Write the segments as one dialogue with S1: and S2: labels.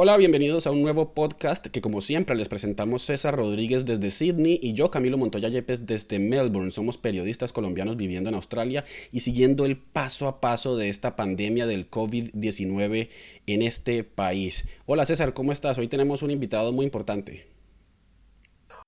S1: Hola, bienvenidos a un nuevo podcast que como siempre les presentamos César Rodríguez desde Sydney y yo Camilo Montoya Yepes desde Melbourne. Somos periodistas colombianos viviendo en Australia y siguiendo el paso a paso de esta pandemia del COVID-19 en este país. Hola César, ¿cómo estás? Hoy tenemos un invitado muy importante.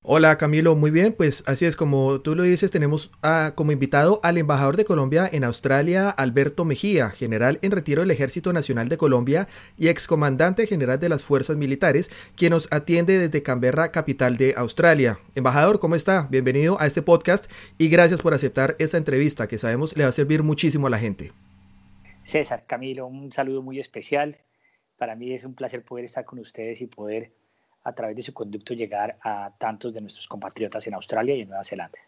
S2: Hola Camilo, muy bien, pues así es como tú lo dices, tenemos como invitado al embajador de Colombia en Australia, Alberto Mejía, general en retiro del Ejército Nacional de Colombia y excomandante general de las Fuerzas Militares, quien nos atiende desde Canberra, capital de Australia. Embajador, ¿cómo está? Bienvenido a este podcast y gracias por aceptar esta entrevista que sabemos le va a servir muchísimo a la gente.
S3: César, Camilo, un saludo muy especial. Para mí es un placer poder estar con ustedes y poder a través de su conducto llegar a tantos de nuestros compatriotas en Australia y en Nueva Zelanda.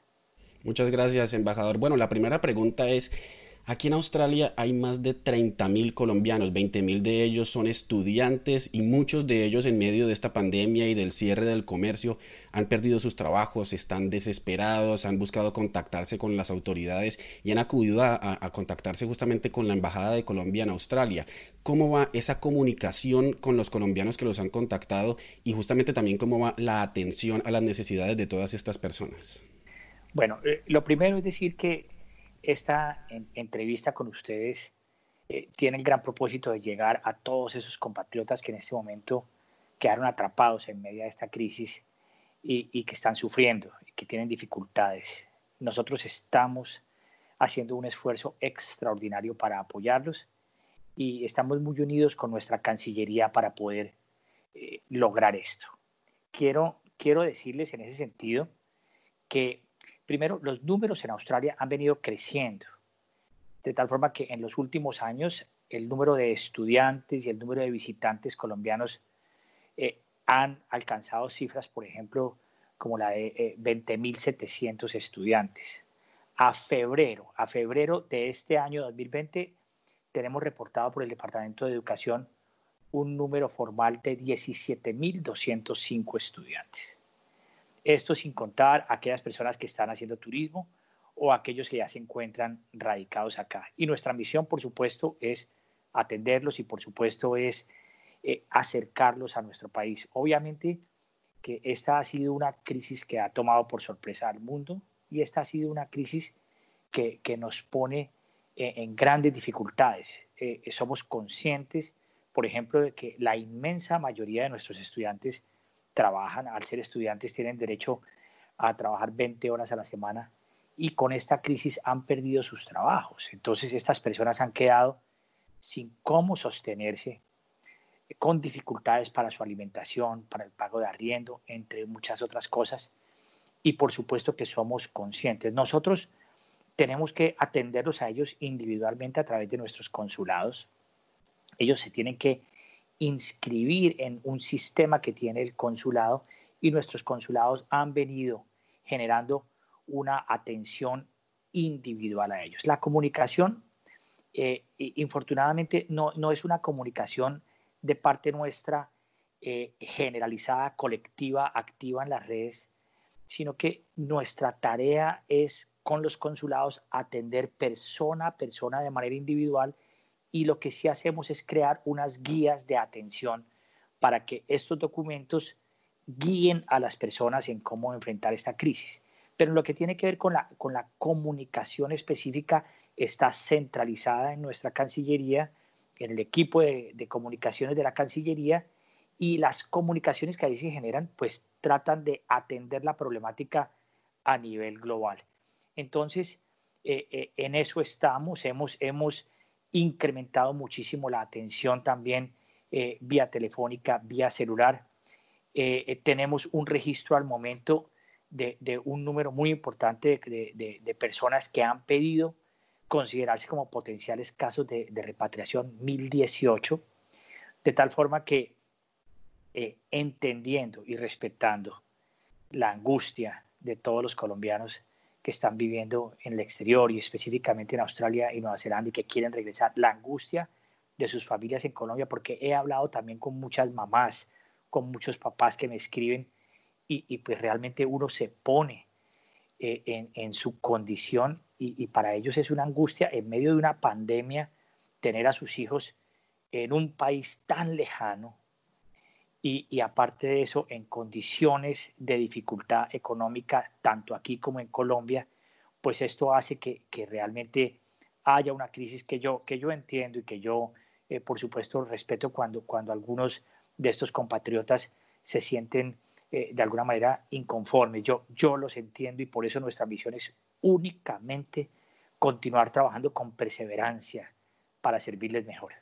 S1: Muchas gracias, embajador. Bueno, la primera pregunta es, Aquí en Australia hay más de 30.000 colombianos, 20.000 de ellos son estudiantes y muchos de ellos en medio de esta pandemia y del cierre del comercio han perdido sus trabajos, están desesperados, han buscado contactarse con las autoridades y han acudido a, contactarse justamente con la Embajada de Colombia en Australia. ¿Cómo va esa comunicación con los colombianos que los han contactado y justamente también cómo va la atención a las necesidades de todas estas personas?
S3: Bueno, eh, lo primero es decir que esta entrevista con ustedes eh, tiene el gran propósito de llegar a todos esos compatriotas que en este momento quedaron atrapados en medio de esta crisis y, que están sufriendo y que tienen dificultades. Nosotros estamos haciendo un esfuerzo extraordinario para apoyarlos y estamos muy unidos con nuestra Cancillería para poder eh, lograr esto. Quiero, quiero decirles en ese sentido que Primero, los números en Australia han venido creciendo, de tal forma que en los últimos años el número de estudiantes y el número de visitantes colombianos eh, han alcanzado cifras, por ejemplo, como la de 20.700 eh, estudiantes. A febrero, a febrero de este año 2020, tenemos reportado por el Departamento de Educación un número formal de 17.205 estudiantes. Esto sin contar aquellas personas que están haciendo turismo o aquellos que ya se encuentran radicados acá. Y nuestra misión, por supuesto, es atenderlos y, por supuesto, es eh, acercarlos a nuestro país. Obviamente que esta ha sido una crisis que ha tomado por sorpresa al mundo y esta ha sido una crisis que, nos pone eh, en grandes dificultades. Eh, somos conscientes, por ejemplo, de que la inmensa mayoría de nuestros estudiantes trabajan, al ser estudiantes, tienen derecho a trabajar 20 horas a la semana y con esta crisis han perdido sus trabajos. Entonces estas personas han quedado sin cómo sostenerse, con dificultades para su alimentación, para el pago de arriendo, entre muchas otras cosas. Y por supuesto que somos conscientes. Nosotros tenemos que atenderlos a ellos individualmente a través de nuestros consulados. Ellos se tienen que inscribir en un sistema que tiene el consulado y nuestros consulados han venido generando una atención individual a ellos. La comunicación, eh, infortunadamente, no, no, es una comunicación de parte nuestra eh, generalizada, colectiva, activa en las redes, sino que nuestra tarea es con los consulados atender persona a persona de manera individual y lo que sí hacemos es crear unas guías de atención para que estos documentos guíen a las personas en cómo enfrentar esta crisis. Pero lo que tiene que ver con la, con la comunicación específica está centralizada en nuestra Cancillería, en el equipo de, comunicaciones de la Cancillería, y las comunicaciones que ahí se generan, pues tratan de atender la problemática a nivel global. Entonces, eh, eh, en eso estamos, hemos, hemos incrementado muchísimo la atención también eh, vía telefónica, vía celular. Eh, eh, tenemos un registro al momento de, un número muy importante de, personas que han pedido considerarse como potenciales casos de, repatriación, 1018, de tal forma que entendiendo y respetando la angustia de todos los colombianos que están viviendo en el exterior y específicamente en Australia y Nueva Zelanda y que quieren regresar, la angustia de sus familias en Colombia, porque he hablado también con muchas mamás, con muchos papás que me escriben y, pues realmente uno se pone eh, en, su condición y, para ellos es una angustia en medio de una pandemia tener a sus hijos en un país tan lejano y, aparte de eso en condiciones de dificultad económica tanto aquí como en Colombia, pues esto hace que, realmente haya una crisis que yo, que yo entiendo y que yo, eh, por supuesto, respeto cuando, cuando algunos de estos compatriotas se sienten eh, de alguna manera inconformes. Yo, yo los entiendo y por eso nuestra misión es únicamente continuar trabajando con perseverancia para servirles mejor.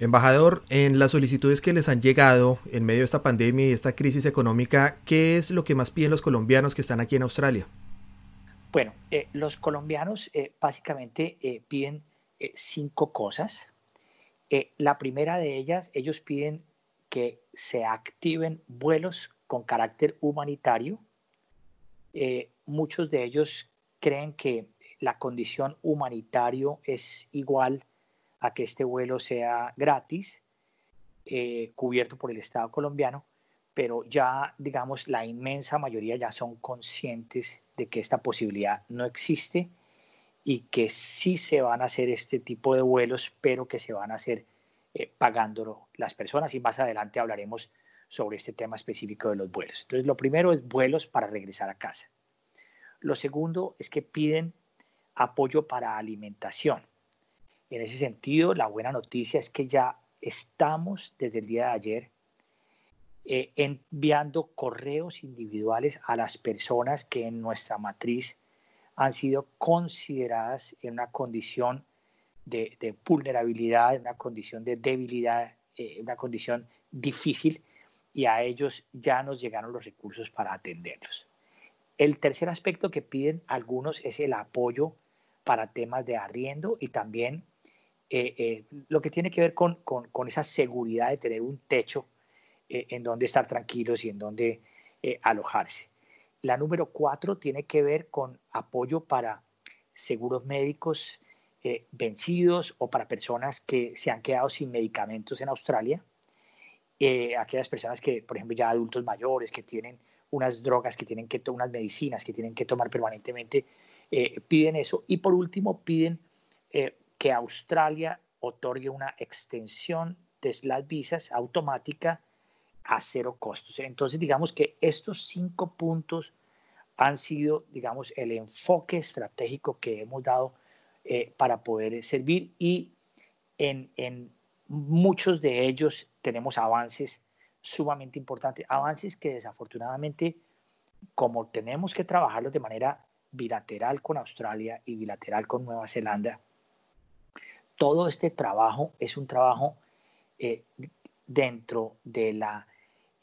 S2: Embajador, en las solicitudes que les han llegado en medio de esta pandemia y esta crisis económica, ¿qué es lo que más piden los colombianos que están aquí en Australia?
S3: Bueno, eh, los colombianos eh, básicamente eh, piden cinco cosas. la primera de ellas, ellos piden que se activen vuelos con carácter humanitario. muchos de ellos creen que la condición humanitario es igual a que este vuelo sea gratis, eh, cubierto por el Estado colombiano, pero ya, digamos, la inmensa mayoría ya son conscientes de que esta posibilidad no existe y que sí se van a hacer este tipo de vuelos, pero que se van a hacer eh, pagándolo las personas y más adelante hablaremos sobre este tema específico de los vuelos. Entonces, lo primero es vuelos para regresar a casa. Lo segundo es que piden apoyo para alimentación. En ese sentido, la buena noticia es que ya estamos desde el día de ayer eh, enviando correos individuales a las personas que en nuestra matriz han sido consideradas en una condición de, vulnerabilidad, en una condición de debilidad, en eh, una condición difícil y a ellos ya nos llegaron los recursos para atenderlos. El tercer aspecto que piden algunos es el apoyo para temas de arriendo y también eh, eh, lo que tiene que ver con, esa seguridad de tener un techo eh, en donde estar tranquilos y en donde alojarse. La número cuatro tiene que ver con apoyo para seguros médicos vencidos o para personas que se han quedado sin medicamentos en Australia. aquellas personas que, por ejemplo, ya adultos mayores que tienen unas drogas que tienen que unas medicinas que tienen que tomar permanentemente, piden eso. Y por último, piden que Australia otorgue una extensión de las visas automática a cero costos. Entonces, digamos que estos cinco puntos han sido, digamos, el enfoque estratégico que hemos dado eh, para poder servir y en, en, muchos de ellos tenemos avances sumamente importantes, avances que desafortunadamente, como tenemos que trabajarlos de manera bilateral con Australia y bilateral con Nueva Zelanda, todo este trabajo es un trabajo eh, dentro de la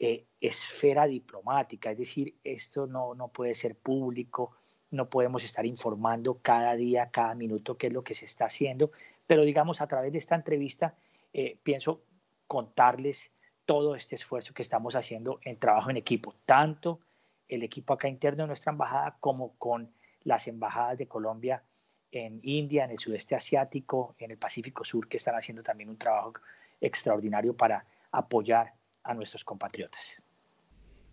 S3: eh, esfera diplomática, es decir, esto no, no puede ser público, no podemos estar informando cada día, cada minuto qué es lo que se está haciendo, pero digamos a través de esta entrevista eh, pienso contarles todo este esfuerzo que estamos haciendo en trabajo en equipo, tanto el equipo acá interno de nuestra embajada como con las embajadas de Colombia en India, en el sudeste asiático, en el Pacífico Sur, que están haciendo también un trabajo extraordinario para apoyar a nuestros compatriotas.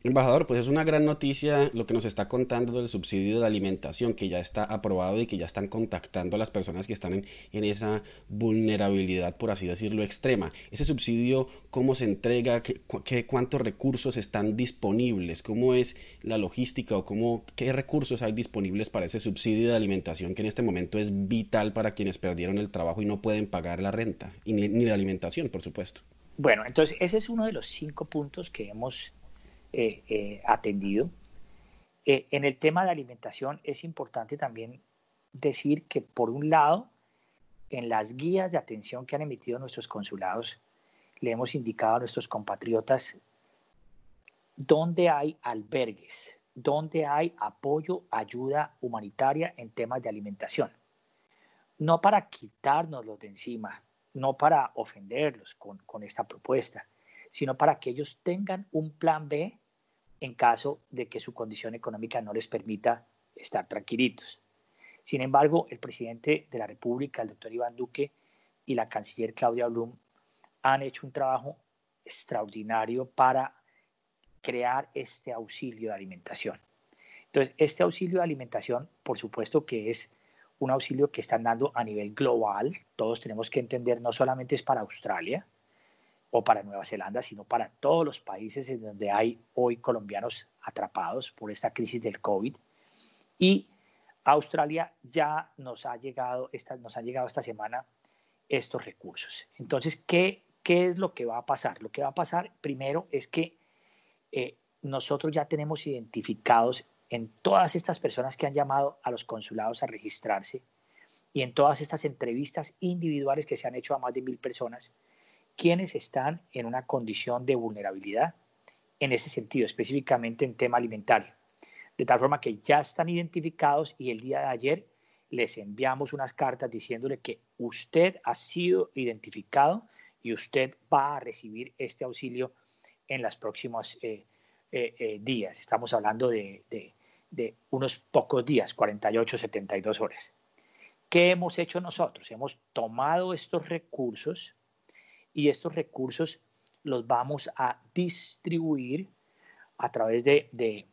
S1: Embajador, pues es una gran noticia lo que nos está contando del subsidio de alimentación que ya está aprobado y que ya están contactando a las personas que están en, esa vulnerabilidad, por así decirlo, extrema. Ese subsidio, ¿cómo se entrega? ¿Qué, cuántos recursos están disponibles? ¿Cómo es la logística o cómo, qué recursos hay disponibles para ese subsidio de alimentación que en este momento es vital para quienes perdieron el trabajo y no pueden pagar la renta y ni, ni la alimentación, por supuesto?
S3: Bueno, entonces ese es uno de los cinco puntos que hemos eh, eh, atendido. Eh, en el tema de alimentación es importante también decir que, por un lado, en las guías de atención que han emitido nuestros consulados, le hemos indicado a nuestros compatriotas dónde hay albergues, dónde hay apoyo, ayuda humanitaria en temas de alimentación. No para quitárnoslos de encima, no para ofenderlos con, con esta propuesta, sino para que ellos tengan un plan B en caso de que su condición económica no les permita estar tranquilitos. Sin embargo, el presidente de la República, el doctor Iván Duque, y la canciller Claudia Blum han hecho un trabajo extraordinario para crear este auxilio de alimentación. Entonces, este auxilio de alimentación, por supuesto que es un auxilio que están dando a nivel global. Todos tenemos que entender, no solamente es para Australia, o para Nueva Zelanda, sino para todos los países en donde hay hoy colombianos atrapados por esta crisis del COVID. Y Australia ya nos ha llegado, esta, nos han llegado esta semana estos recursos. Entonces, ¿qué, ¿qué es lo que va a pasar? Lo que va a pasar primero es que eh, nosotros ya tenemos identificados en todas estas personas que han llamado a los consulados a registrarse y en todas estas entrevistas individuales que se han hecho a más de mil personas, quienes están en una condición de vulnerabilidad en ese sentido, específicamente en tema alimentario. De tal forma que ya están identificados y el día de ayer les enviamos unas cartas diciéndole que usted ha sido identificado y usted va a recibir este auxilio en los próximos eh, eh, eh, días. Estamos hablando de, de unos pocos días, 48, 72 horas. ¿Qué hemos hecho nosotros? Hemos tomado estos recursos y estos recursos los vamos a distribuir a través de,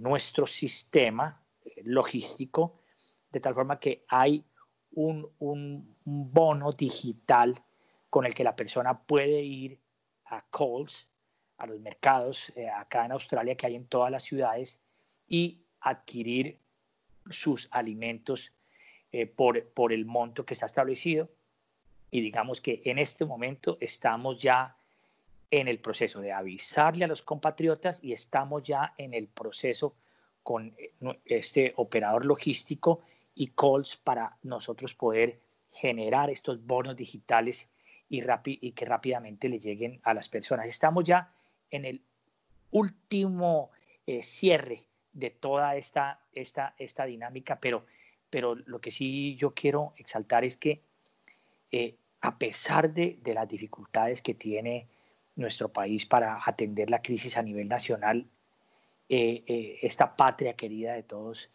S3: nuestro sistema eh, logístico, de tal forma que hay un, bono digital con el que la persona puede ir a Coles, a los mercados eh, acá en Australia que hay en todas las ciudades y adquirir sus alimentos eh, por, por el monto que está establecido y digamos que en este momento estamos ya en el proceso de avisarle a los compatriotas y estamos ya en el proceso con eh, este operador logístico y calls para nosotros poder generar estos bonos digitales y, que rápidamente le lleguen a las personas. Estamos ya en el último eh, cierre de toda esta, esta, esta dinámica, pero, pero lo que sí yo quiero exaltar es que eh, a pesar de, las dificultades que tiene nuestro país para atender la crisis a nivel nacional, eh, eh, esta patria querida de todos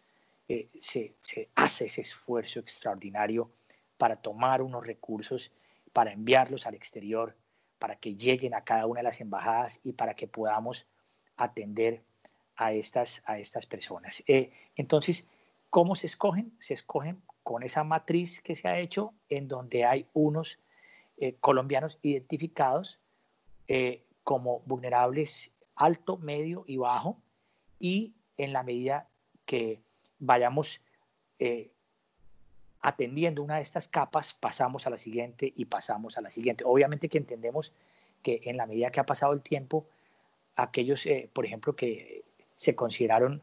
S3: eh, se, hace ese esfuerzo extraordinario para tomar unos recursos, para enviarlos al exterior, para que lleguen a cada una de las embajadas y para que podamos atender a estas, a estas personas. entonces, ¿cómo se escogen? Se escogen con esa matriz que se ha hecho en donde hay unos eh, colombianos identificados eh, como vulnerables alto, medio y bajo y en la medida que vayamos eh, atendiendo una de estas capas, pasamos a la siguiente y pasamos a la siguiente. Obviamente que entendemos que en la medida que ha pasado el tiempo, aquellos, por ejemplo, que se consideraron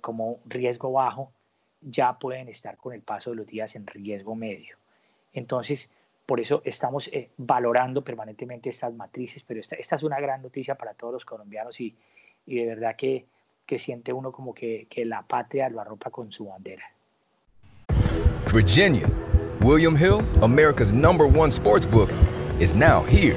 S3: como riesgo bajo, ya pueden estar con el paso de los días en riesgo medio. Entonces, por eso estamos eh, valorando permanentemente estas matrices, pero esta, esta, es una gran noticia para todos los colombianos y, y de verdad que, que, siente uno como que, que la patria lo arropa con su bandera.
S4: Virginia, William Hill, America's number one sports book, is now here.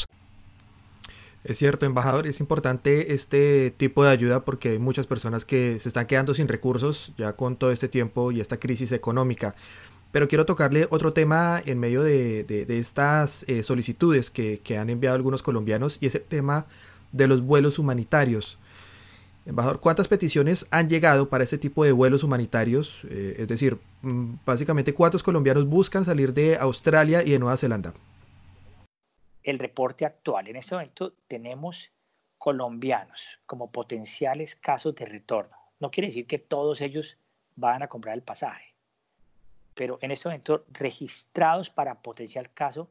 S2: Es cierto, embajador, es importante este tipo de ayuda porque hay muchas personas que se están quedando sin recursos ya con todo este tiempo y esta crisis económica. Pero quiero tocarle otro tema en medio de, estas eh, solicitudes que, han enviado algunos colombianos y es el tema de los vuelos humanitarios. Embajador, ¿cuántas peticiones han llegado para este tipo de vuelos humanitarios? Eh, es decir, mm, básicamente, ¿cuántos colombianos buscan salir de Australia y de Nueva Zelanda?
S3: El reporte actual. En este momento tenemos colombianos como potenciales casos de retorno. No quiere decir que todos ellos van a comprar el pasaje, pero en este momento registrados para potencial caso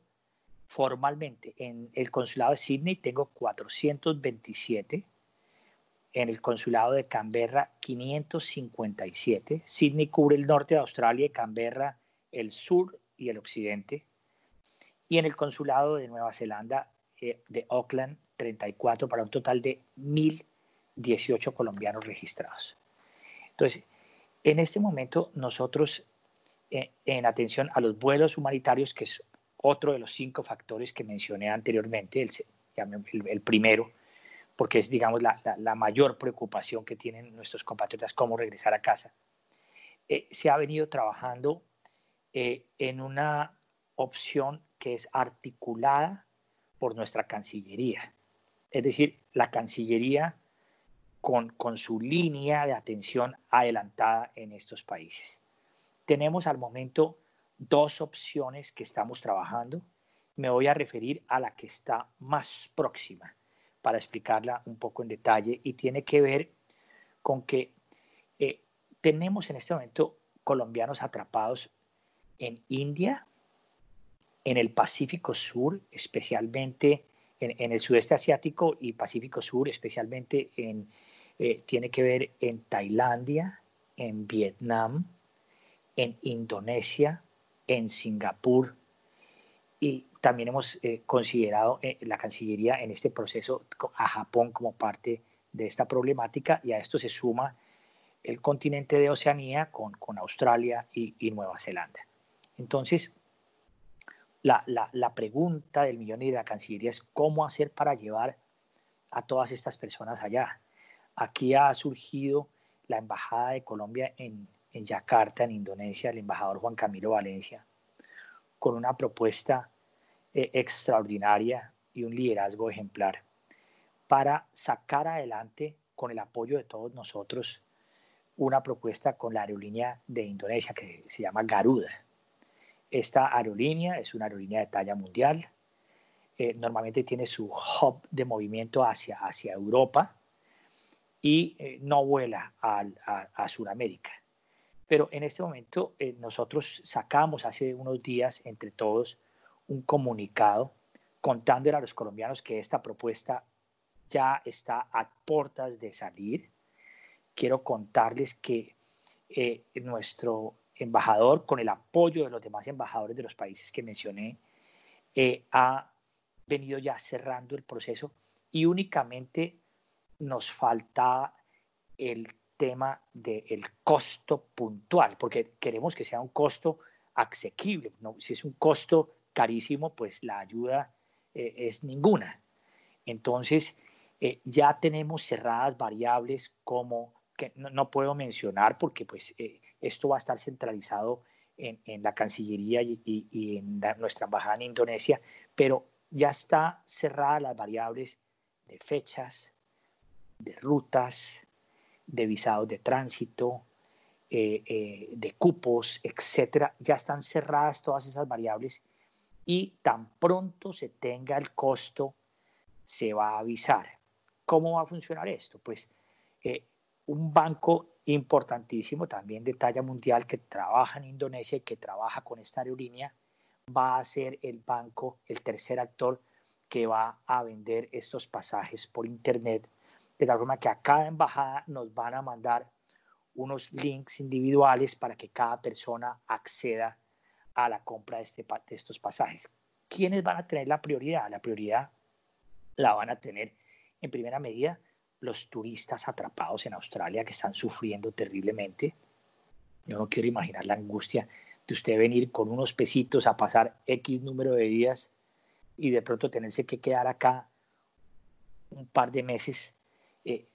S3: formalmente en el consulado de Sydney tengo 427, en el consulado de Canberra 557, Sydney cubre el norte de Australia y Canberra el sur y el occidente, y en el consulado de Nueva Zelanda eh, de Auckland 34 para un total de 1.018 colombianos registrados. Entonces, en este momento nosotros, eh, en atención a los vuelos humanitarios, que es otro de los cinco factores que mencioné anteriormente, el, el, primero, porque es, digamos, la, la, mayor preocupación que tienen nuestros compatriotas, cómo regresar a casa, eh, se ha venido trabajando en una opción que es articulada por nuestra Cancillería. Es decir, la Cancillería con, con su línea de atención adelantada en estos países. Tenemos al momento dos opciones que estamos trabajando. Me voy a referir a la que está más próxima para explicarla un poco en detalle y tiene que ver con que eh, tenemos en este momento colombianos atrapados en India, en el Pacífico Sur, especialmente en, el sudeste asiático y Pacífico Sur, especialmente en, eh, tiene que ver en Tailandia, en Vietnam, en Indonesia, en Singapur. Y también hemos eh, considerado eh, la Cancillería en este proceso a Japón como parte de esta problemática y a esto se suma el continente de Oceanía con, con Australia y, y Nueva Zelanda. Entonces, la, pregunta del millón y de la Cancillería es cómo hacer para llevar a todas estas personas allá. Aquí ha surgido la Embajada de Colombia en, Yakarta, en Indonesia, el embajador Juan Camilo Valencia, con una propuesta eh, extraordinaria y un liderazgo ejemplar para sacar adelante, con el apoyo de todos nosotros, una propuesta con la aerolínea de Indonesia que se llama Garuda esta aerolínea es una aerolínea de talla mundial. Eh, normalmente tiene su hub de movimiento hacia, hacia Europa y eh, no vuela a, a, Sudamérica. Pero en este momento eh, nosotros sacamos hace unos días entre todos un comunicado contándole a los colombianos que esta propuesta ya está a puertas de salir. Quiero contarles que nuestro embajador, con el apoyo de los demás embajadores de los países que mencioné, eh, ha venido ya cerrando el proceso y únicamente nos falta el tema del costo puntual, porque queremos que sea un costo asequible. ¿no? Si es un costo carísimo, pues la ayuda eh, es ninguna. Entonces, eh, ya tenemos cerradas variables como que no, puedo mencionar porque pues esto va a estar centralizado en, la Cancillería y, en nuestra embajada en Indonesia, pero ya está cerrada las variables de fechas, de rutas, de visados de tránsito, eh, eh, de cupos, etcétera. Ya están cerradas todas esas variables y tan pronto se tenga el costo, se va a avisar. ¿Cómo va a funcionar esto? Pues eh, un banco importantísimo también de talla mundial que trabaja en Indonesia y que trabaja con esta aerolínea va a ser el banco, el tercer actor que va a vender estos pasajes por internet, de tal forma que a cada embajada nos van a mandar unos links individuales para que cada persona acceda a la compra de, este, de estos pasajes. ¿Quiénes van a tener la prioridad? La prioridad la van a tener en primera medida los turistas atrapados en Australia que están sufriendo terriblemente. Yo no quiero imaginar la angustia de usted venir con unos pesitos a pasar X número de días y de pronto tenerse que quedar acá un par de meses eh,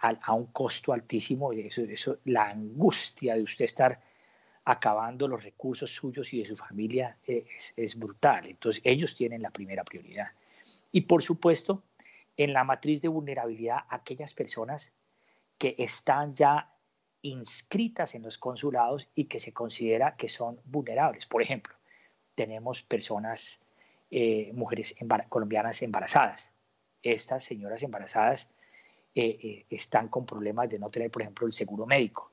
S3: a, un costo altísimo. Eso, eso, la angustia de usted estar acabando los recursos suyos y de su familia eh, es, es brutal. Entonces ellos tienen la primera prioridad. Y por supuesto, en la matriz de vulnerabilidad, aquellas personas que están ya inscritas en los consulados y que se considera que son vulnerables. Por ejemplo, tenemos personas, eh, mujeres colombianas embarazadas. Estas señoras embarazadas eh, eh, están con problemas de no tener, por ejemplo, el seguro médico.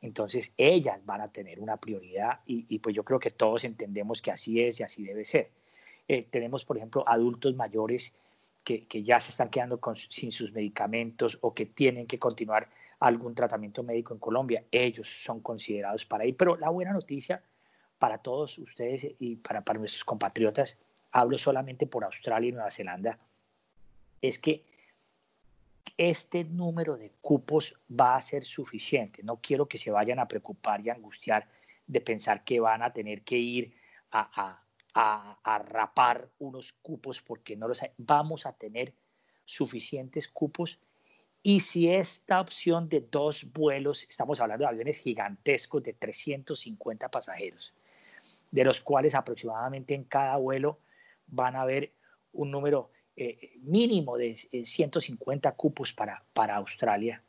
S3: Entonces, ellas van a tener una prioridad y, pues yo creo que todos entendemos que así es y así debe ser. tenemos, por ejemplo, adultos mayores que, ya se están quedando sin sus medicamentos o que tienen que continuar algún tratamiento médico en Colombia, ellos son considerados para ir. Pero la buena noticia para todos ustedes y para, nuestros compatriotas, hablo solamente por Australia y Nueva Zelanda, es que este número de cupos va a ser suficiente. No quiero que se vayan a preocupar y angustiar de pensar que van a tener que ir a, a rapar unos cupos porque no los. Vamos a tener suficientes cupos y si esta opción de dos vuelos, estamos hablando de aviones gigantescos de 350 pasajeros, de los cuales aproximadamente en cada vuelo van a haber un número eh, mínimo de 150 eh, cupos para, para Australia.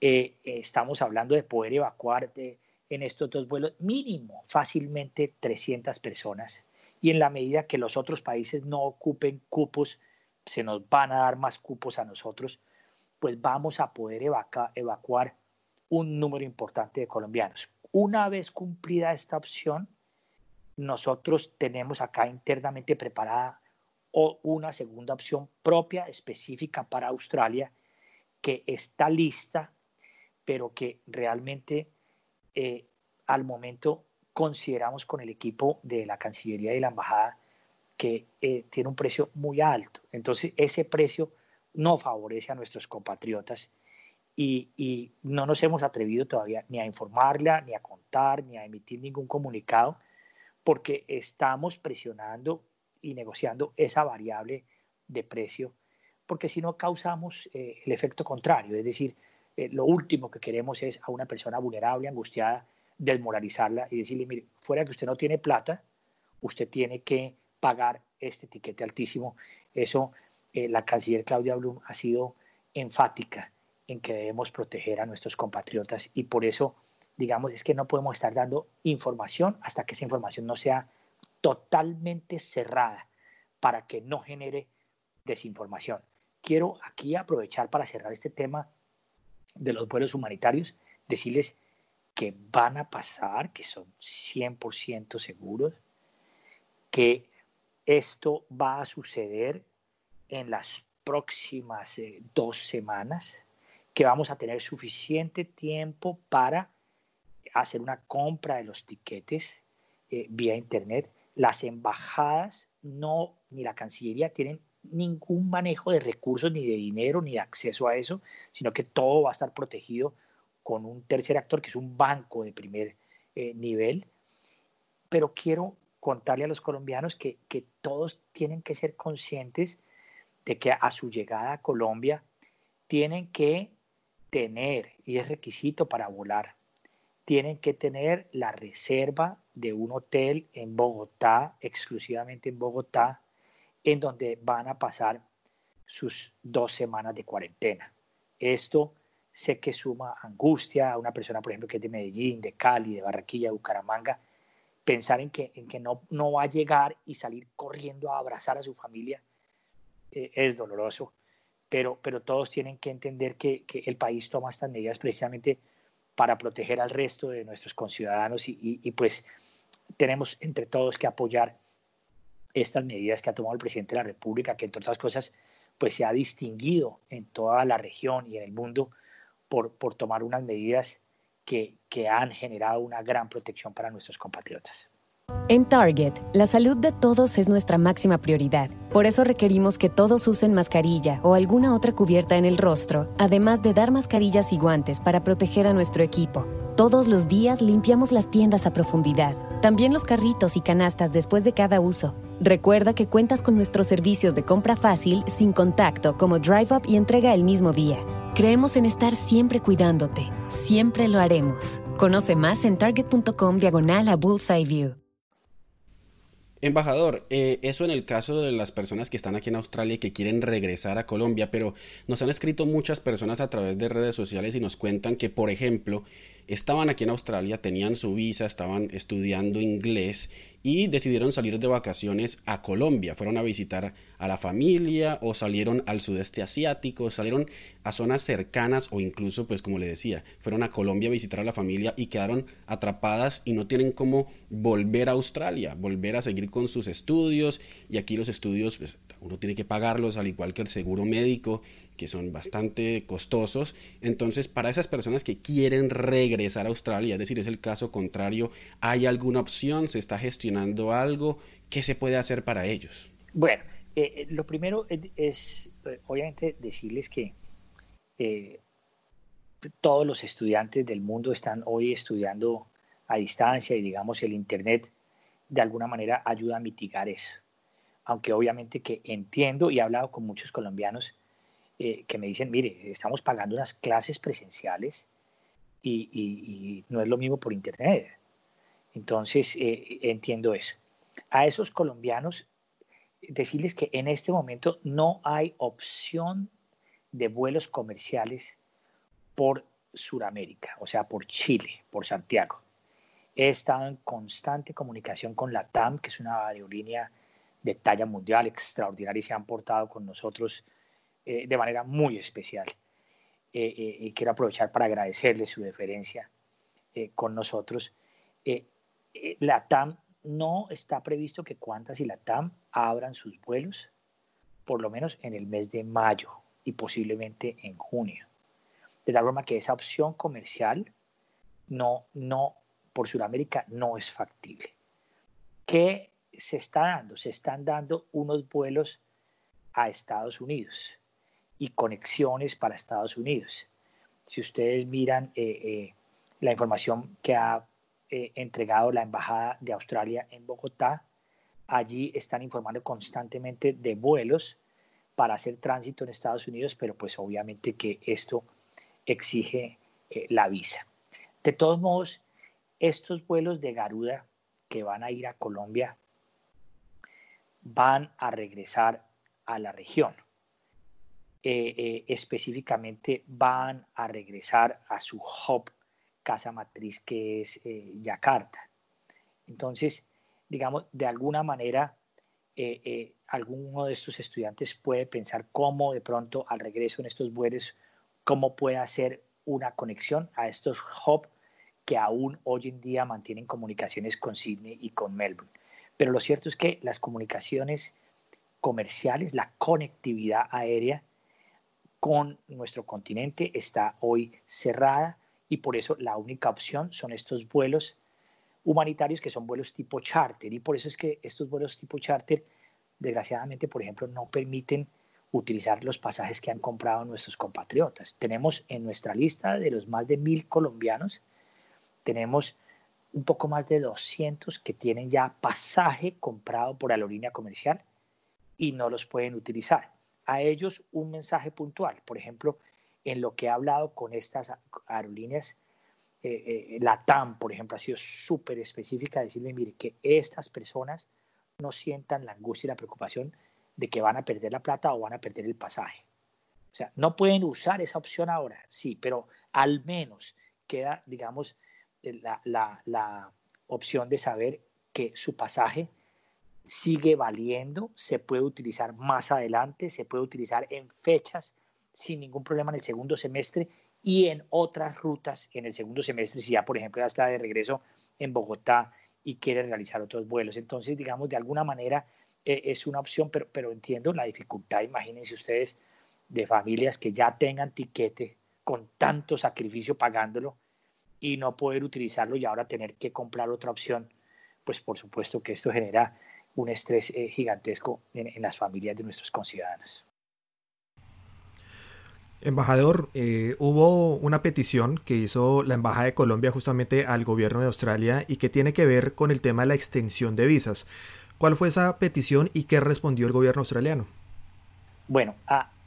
S3: Eh, estamos hablando de poder evacuar en estos dos vuelos mínimo fácilmente 300 personas. Y en la medida que los otros países no ocupen cupos, se nos van a dar más cupos a nosotros pues vamos a poder evacuar un número importante de colombianos. Una vez cumplida esta opción, nosotros tenemos acá internamente preparada una segunda opción propia, específica para Australia, que está lista, pero que realmente eh, al momento consideramos con el equipo de la Cancillería y la Embajada que eh, tiene un precio muy alto. Entonces, ese precio no favorece a nuestros compatriotas y, no nos hemos atrevido todavía ni a informarla, ni a contar, ni a emitir ningún comunicado, porque estamos presionando y negociando esa variable de precio, porque si no causamos eh, el efecto contrario, es decir, eh, lo último que queremos es a una persona vulnerable, angustiada, desmoralizarla y decirle, mire, fuera que usted no tiene plata, usted tiene que pagar este etiquete altísimo. Eso eh, la canciller Claudia Blum ha sido enfática en que debemos proteger a nuestros compatriotas y por eso, digamos, es que no podemos estar dando información hasta que esa información no sea totalmente cerrada para que no genere desinformación. Quiero aquí aprovechar para cerrar este tema de los vuelos humanitarios, decirles que van a pasar, que son 100% seguros, que esto va a suceder en las próximas eh, dos semanas, que vamos a tener suficiente tiempo para hacer una compra de los tiquetes eh, vía Internet. Las embajadas no, ni la Cancillería tienen ningún manejo de recursos, ni de dinero, ni de acceso a eso, sino que todo va a estar protegido con un tercer actor que es un banco de primer eh, nivel. Pero quiero contarle a los colombianos que, que todos tienen que ser conscientes de que a su llegada a Colombia tienen que tener, y es requisito para volar, tienen que tener la reserva de un hotel en Bogotá, exclusivamente en Bogotá, en donde van a pasar sus dos semanas de cuarentena. Esto sé que suma angustia a una persona, por ejemplo, que es de Medellín, de Cali, de Barranquilla, de Bucaramanga, pensar en que, en que no, no va a llegar y salir corriendo a abrazar a su familia eh, es doloroso, pero, pero todos tienen que entender que, que, el país toma estas medidas precisamente para proteger al resto de nuestros conciudadanos y, y, y pues tenemos entre todos que apoyar estas medidas que ha tomado el presidente de la República, que entre otras cosas pues se ha distinguido en toda la región y en el mundo por, por tomar unas medidas que, que han generado una gran protección para nuestros compatriotas.
S5: En Target, la salud de todos es nuestra máxima prioridad. Por eso requerimos que todos usen mascarilla o alguna otra cubierta en el rostro, además de dar mascarillas y guantes para proteger a nuestro equipo. Todos los días limpiamos las tiendas a profundidad, también los carritos y canastas después de cada uso. Recuerda que cuentas con nuestros servicios de compra fácil, sin contacto, como Drive Up y entrega el mismo día. Creemos en estar siempre cuidándote. Siempre lo haremos. Conoce más en target.com diagonal a Bullseye View.
S1: Embajador, eh, eso en el caso de las personas que están aquí en Australia y que quieren regresar a Colombia, pero nos han escrito muchas personas a través de redes sociales y nos cuentan que, por ejemplo, estaban aquí en Australia, tenían su visa, estaban estudiando inglés y decidieron salir de vacaciones a Colombia. Fueron a visitar a la familia o salieron al sudeste asiático, salieron a zonas cercanas o incluso, pues como le decía, fueron a Colombia a visitar a la familia y quedaron atrapadas y no tienen cómo volver a Australia, volver a seguir con sus estudios y aquí los estudios, pues uno tiene que pagarlos al igual que el seguro médico que son bastante costosos. Entonces, para esas personas que quieren regresar a Australia, es decir, es el caso contrario, ¿hay alguna opción? ¿Se está gestionando algo? ¿Qué se puede hacer para ellos?
S3: Bueno, eh, eh lo primero es, eh, obviamente decirles que todos los estudiantes del mundo están hoy estudiando a distancia y digamos el Internet de alguna manera ayuda a mitigar eso. Aunque obviamente que entiendo y he hablado con muchos colombianos eh, que me dicen, mire, estamos pagando unas clases presenciales y, y, y no es lo mismo por internet. Entonces, eh, entiendo eso. A esos colombianos, decirles que en este momento no hay opción de vuelos comerciales por Sudamérica, o sea, por Chile, por Santiago. He estado en constante comunicación con la TAM, que es una aerolínea de talla mundial extraordinaria y se han portado con nosotros eh, de manera muy especial. Eh, eh, y quiero aprovechar para agradecerle su deferencia con nosotros. la TAM no está previsto que Qantas y la TAM abran sus vuelos, por lo menos en el mes de mayo y posiblemente en junio. De tal forma que esa opción comercial no, no, por Sudamérica no es factible. ¿Qué se está dando? Se están dando unos vuelos a Estados Unidos y conexiones para Estados Unidos. Si ustedes miran eh, eh, la información que ha eh, entregado la Embajada de Australia en Bogotá, allí están informando constantemente de vuelos para hacer tránsito en Estados Unidos, pero pues obviamente que esto exige la visa. De todos modos, estos vuelos de Garuda que van a ir a Colombia van a regresar a la región. Eh, eh, específicamente van a regresar a su hub, casa matriz, que es eh, Yakarta. Entonces, digamos, de alguna manera, alguno de estos estudiantes puede pensar cómo de pronto al regreso en estos vuelos, cómo puede hacer una conexión a estos hubs que aún hoy en día mantienen comunicaciones con Sydney y con Melbourne. Pero lo cierto es que las comunicaciones comerciales, la conectividad aérea, con nuestro continente está hoy cerrada y por eso la única opción son estos vuelos humanitarios que son vuelos tipo charter y por eso es que estos vuelos tipo charter desgraciadamente por ejemplo no permiten utilizar los pasajes que han comprado nuestros compatriotas. Tenemos en nuestra lista de los más de mil colombianos, tenemos un poco más de 200 que tienen ya pasaje comprado por aerolínea comercial y no los pueden utilizar a ellos un mensaje puntual. Por ejemplo, en lo que he hablado con estas aerolíneas, eh, eh, la TAM, por ejemplo, ha sido súper específica, decirme, mire, que estas personas no sientan la angustia y la preocupación de que van a perder la plata o van a perder el pasaje. O sea, no pueden usar esa opción ahora, sí, pero al menos queda, digamos, la, la, la opción de saber que su pasaje sigue valiendo, se puede utilizar más adelante, se puede utilizar en fechas sin ningún problema en el segundo semestre y en otras rutas en el segundo semestre, si ya por ejemplo ya está de regreso en Bogotá y quiere realizar otros vuelos. Entonces, digamos, de alguna manera eh, es una opción, pero, pero entiendo la dificultad, imagínense ustedes, de familias que ya tengan tiquete con tanto sacrificio pagándolo y no poder utilizarlo y ahora tener que comprar otra opción, pues por supuesto que esto genera un estrés eh, gigantesco en, las familias de nuestros conciudadanos.
S2: Embajador, eh, hubo una petición que hizo la Embajada de Colombia justamente al gobierno de Australia y que tiene que ver con el tema de la extensión de visas. ¿Cuál fue esa petición y qué respondió el gobierno australiano?
S3: Bueno,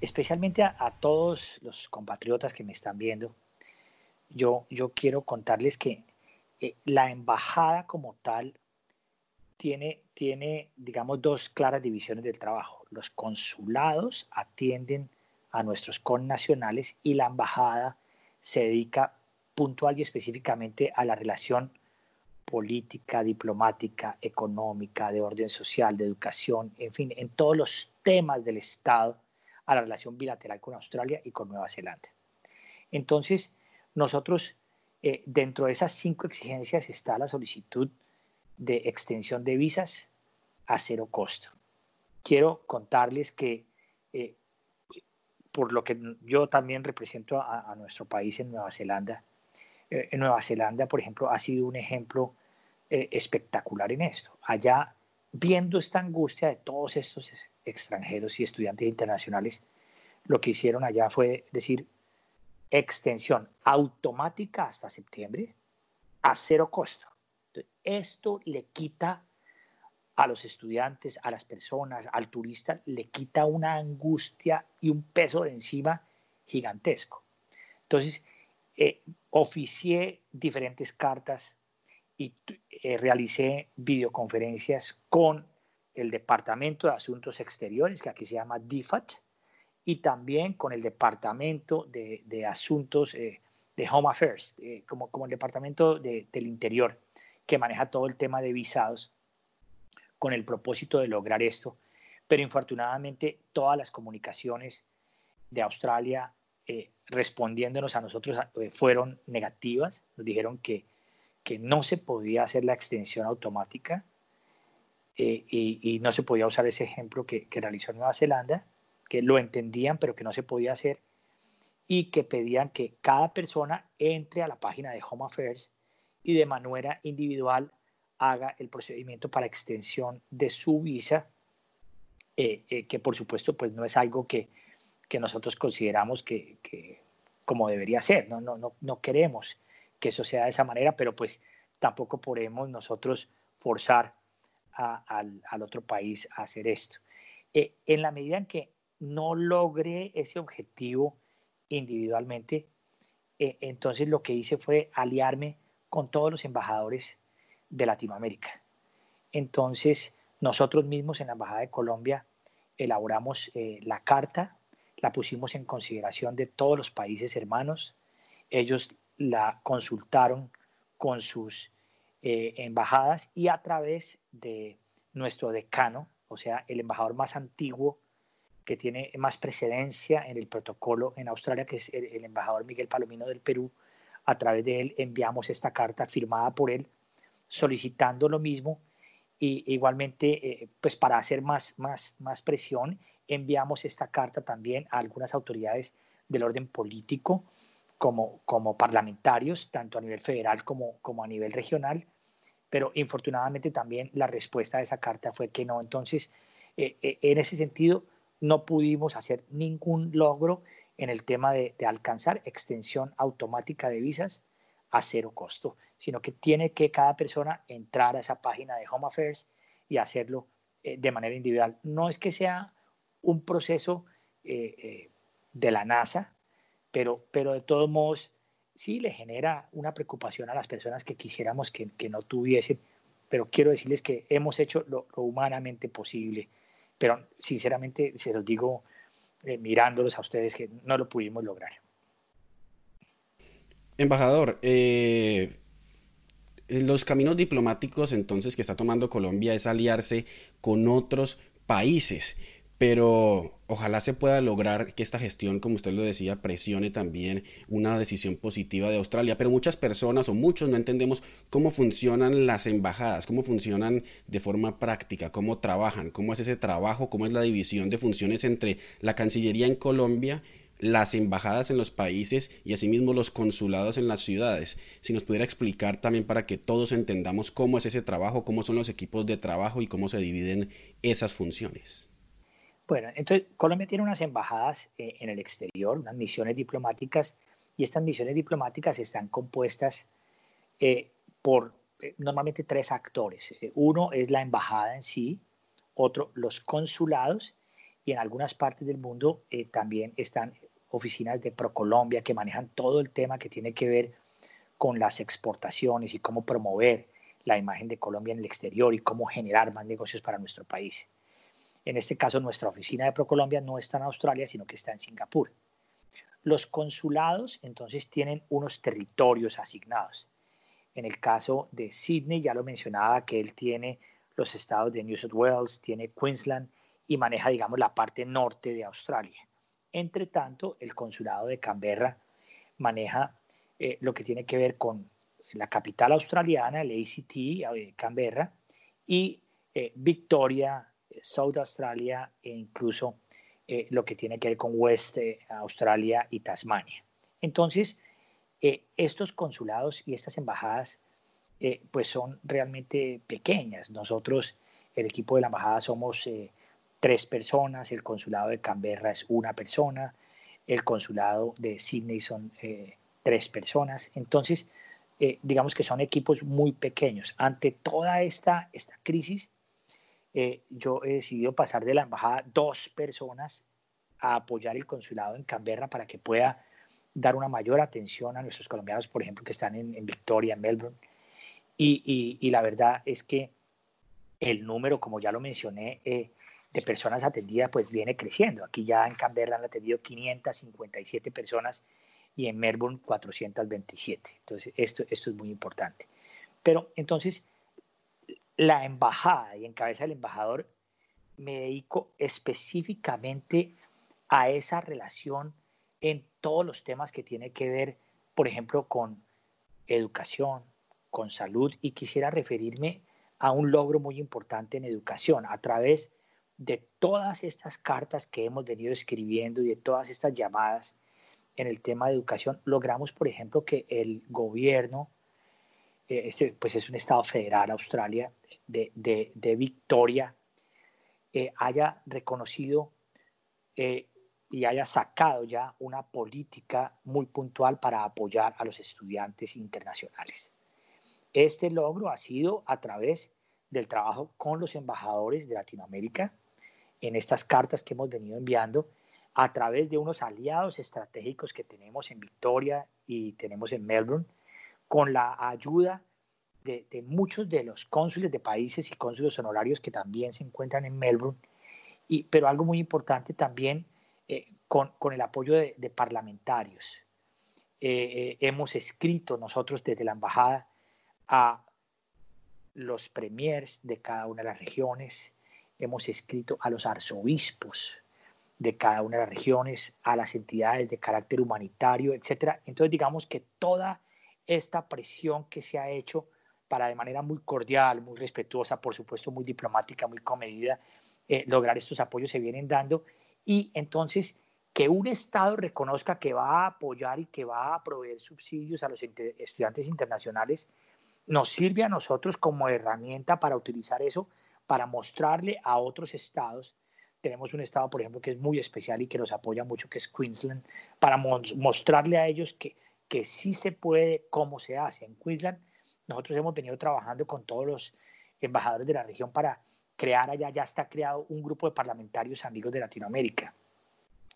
S3: especialmente a, todos los compatriotas que me están viendo, yo, yo quiero contarles que eh, la embajada como tal tiene, tiene, digamos, dos claras divisiones del trabajo. Los consulados atienden a nuestros connacionales y la embajada se dedica puntual y específicamente a la relación política, diplomática, económica, de orden social, de educación, en fin, en todos los temas del Estado a la relación bilateral con Australia y con Nueva Zelanda. Entonces, nosotros, eh, dentro de esas cinco exigencias está la solicitud de extensión de visas a cero costo. Quiero contarles que eh, por lo que yo también represento a, nuestro país en Nueva Zelanda, eh, en Nueva Zelanda, por ejemplo, ha sido un ejemplo eh, espectacular en esto. Allá, viendo esta angustia de todos estos extranjeros y estudiantes internacionales, lo que hicieron allá fue decir extensión automática hasta septiembre a cero costo. esto le quita a los estudiantes, a las personas, al turista, le quita una angustia y un peso de encima gigantesco. Entonces, eh, oficié diferentes cartas y eh, realicé videoconferencias con el Departamento de Asuntos Exteriores, que aquí se llama DIFAT, y también con el Departamento de, Asuntos eh, de Home Affairs, como, como el Departamento del Interior, que maneja todo el tema de visados con el propósito de lograr esto, pero infortunadamente todas las comunicaciones de Australia eh, respondiéndonos a nosotros eh, fueron negativas, nos dijeron que, que no se podía hacer la extensión automática eh, y, no se podía usar ese ejemplo que, que realizó Nueva Zelanda, que lo entendían pero que no se podía hacer y que pedían que cada persona entre a la página de Home Affairs y de manera individual haga el procedimiento para extensión de su visa, eh, eh, que por supuesto pues no es algo que, que nosotros consideramos que, como debería ser, ¿no? No, no, no queremos que eso sea de esa manera, pero pues tampoco podemos nosotros forzar al, al, otro país a hacer esto. Eh, en la medida en que no logre ese objetivo individualmente, entonces lo que hice fue aliarme con todos los embajadores de Latinoamérica. Entonces, nosotros mismos en la Embajada de Colombia elaboramos eh, la carta, la pusimos en consideración de todos los países hermanos, ellos la consultaron con sus eh, embajadas y a través de nuestro decano, o sea, el embajador más antiguo que tiene más precedencia en el protocolo en Australia, que es el embajador Miguel Palomino del Perú, a través de él enviamos esta carta firmada por él solicitando lo mismo. Y igualmente, eh, pues para hacer más, más, más presión, enviamos esta carta también a algunas autoridades del orden político, como, como parlamentarios, tanto a nivel federal como, como a nivel regional. Pero infortunadamente también la respuesta a esa carta fue que no. Entonces, eh, eh, en ese sentido, no pudimos hacer ningún logro en el tema de, de alcanzar extensión automática de visas a cero costo, sino que tiene que cada persona entrar a esa página de Home Affairs y hacerlo eh, de manera individual. No es que sea un proceso eh, eh, de la NASA, pero, pero de todos modos sí le genera una preocupación a las personas que quisiéramos que, no tuviesen, pero quiero decirles que hemos hecho lo, humanamente posible, pero sinceramente se los digo eh, mirándolos a ustedes que no lo pudimos lograr.
S1: Embajador, eh, los caminos diplomáticos entonces que está tomando Colombia es aliarse con otros países, pero ojalá se pueda lograr que esta gestión, como usted lo decía, presione también una decisión positiva de Australia. Pero muchas personas o muchos no entendemos cómo funcionan las embajadas, cómo funcionan de forma práctica, cómo trabajan, cómo es ese trabajo, cómo es la división de funciones entre la Cancillería en Colombia las embajadas en los países y asimismo los consulados en las ciudades. Si nos pudiera explicar también para que todos entendamos cómo es ese trabajo, cómo son los equipos de trabajo y cómo se dividen esas funciones.
S3: Bueno, entonces Colombia tiene unas embajadas eh, en el exterior, unas misiones diplomáticas, y estas misiones diplomáticas están compuestas eh, por eh, normalmente tres actores. uno es la embajada en sí, otro los consulados, y en algunas partes del mundo también están oficinas de ProColombia que manejan todo el tema que tiene que ver con las exportaciones y cómo promover la imagen de Colombia en el exterior y cómo generar más negocios para nuestro país. En este caso, nuestra oficina de ProColombia no está en Australia, sino que está en Singapur. Los consulados entonces tienen unos territorios asignados. En el caso de Sydney, ya lo mencionaba, que él tiene los estados de New South Wales, tiene Queensland y maneja, digamos, la parte norte de Australia. Entre tanto, el consulado de Canberra maneja eh, lo que tiene que ver con la capital australiana, el ACT, eh, Canberra, y eh, Victoria, South Australia e incluso lo que tiene que ver con West Australia y Tasmania. Entonces, estos consulados y estas embajadas pues son realmente pequeñas. Nosotros, el equipo de la embajada, somos tres personas, el consulado de Canberra es una persona, el consulado de Sydney son tres personas. Entonces, digamos que son equipos muy pequeños. Ante toda esta, esta crisis, eh, yo he decidido pasar de la embajada dos personas a apoyar el consulado en Canberra para que pueda dar una mayor atención a nuestros colombianos, por ejemplo, que están en, Victoria, en Melbourne. Y, la verdad es que el número, como ya lo mencioné, eh, de personas atendidas, pues viene creciendo. Aquí ya en Canberra han atendido 557 personas y en Melbourne 427. Entonces, esto, esto es muy importante. Pero entonces, la embajada y en cabeza del embajador me dedico específicamente a esa relación en todos los temas que tiene que ver, por ejemplo, con educación, con salud y quisiera referirme a un logro muy importante en educación a través de todas estas cartas que hemos venido escribiendo y de todas estas llamadas en el tema de educación, logramos, por ejemplo, que el gobierno, eh, este, pues es un estado federal, Australia, de, Victoria eh, haya reconocido eh, y haya sacado ya una política muy puntual para apoyar a los estudiantes internacionales. Este logro ha sido a través del trabajo con los embajadores de Latinoamérica en estas cartas que hemos venido enviando, a través de unos aliados estratégicos que tenemos en Victoria y tenemos en Melbourne, con la ayuda de, muchos de los cónsules de países y cónsules honorarios que también se encuentran en Melbourne, y, pero algo muy importante también eh, con, con, el apoyo de, parlamentarios. Eh, eh, hemos escrito nosotros desde la embajada a los premiers de cada una de las regiones, hemos escrito a los arzobispos de cada una de las regiones, a las entidades de carácter humanitario, etc. Entonces digamos que toda esta presión que se ha hecho para de manera muy cordial, muy respetuosa, por supuesto muy diplomática, muy comedida, eh, lograr estos apoyos se vienen dando y entonces que un Estado reconozca que va a apoyar y que va a proveer subsidios a los estudiantes internacionales, nos sirve a nosotros como herramienta para utilizar eso, para mostrarle a otros estados. Tenemos un estado, por ejemplo, que es muy especial y que nos apoya mucho, que es Queensland, para mostrarle a ellos que, que sí se puede, cómo se hace. En Queensland nosotros hemos venido trabajando con todos los embajadores de la región para crear allá, ya está creado un grupo de parlamentarios amigos de Latinoamérica.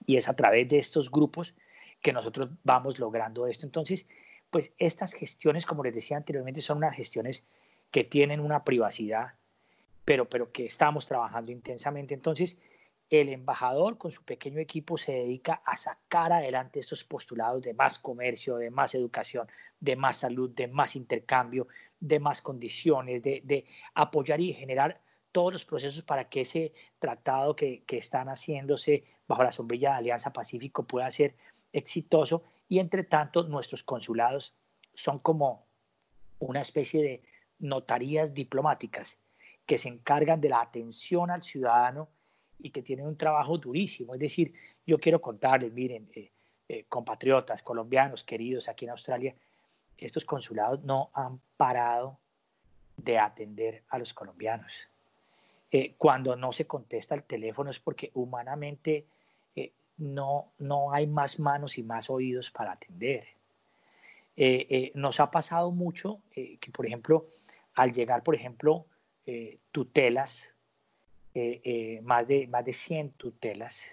S3: Y es a través de estos grupos que nosotros vamos logrando esto. Entonces, pues estas gestiones, como les decía anteriormente, son unas gestiones que tienen una privacidad, pero, pero que estamos trabajando intensamente. Entonces, el embajador con su pequeño equipo se dedica a sacar adelante estos postulados de más comercio, de más educación, de más salud, de más intercambio, de más condiciones, de, apoyar y generar todos los procesos para que ese tratado que, que, están haciéndose bajo la sombrilla de Alianza Pacífico pueda ser exitoso y entre tanto nuestros consulados son como una especie de notarías diplomáticas que se encargan de la atención al ciudadano y que tienen un trabajo durísimo. Es decir, yo quiero contarles, miren, eh, eh, compatriotas colombianos queridos aquí en Australia, estos consulados no han parado de atender a los colombianos. Eh, cuando no se contesta el teléfono es porque humanamente no, no hay más manos y más oídos para atender. nos ha pasado mucho que, por ejemplo, al llegar, por ejemplo, tutelas eh, eh, más, de, más de 100 tutelas,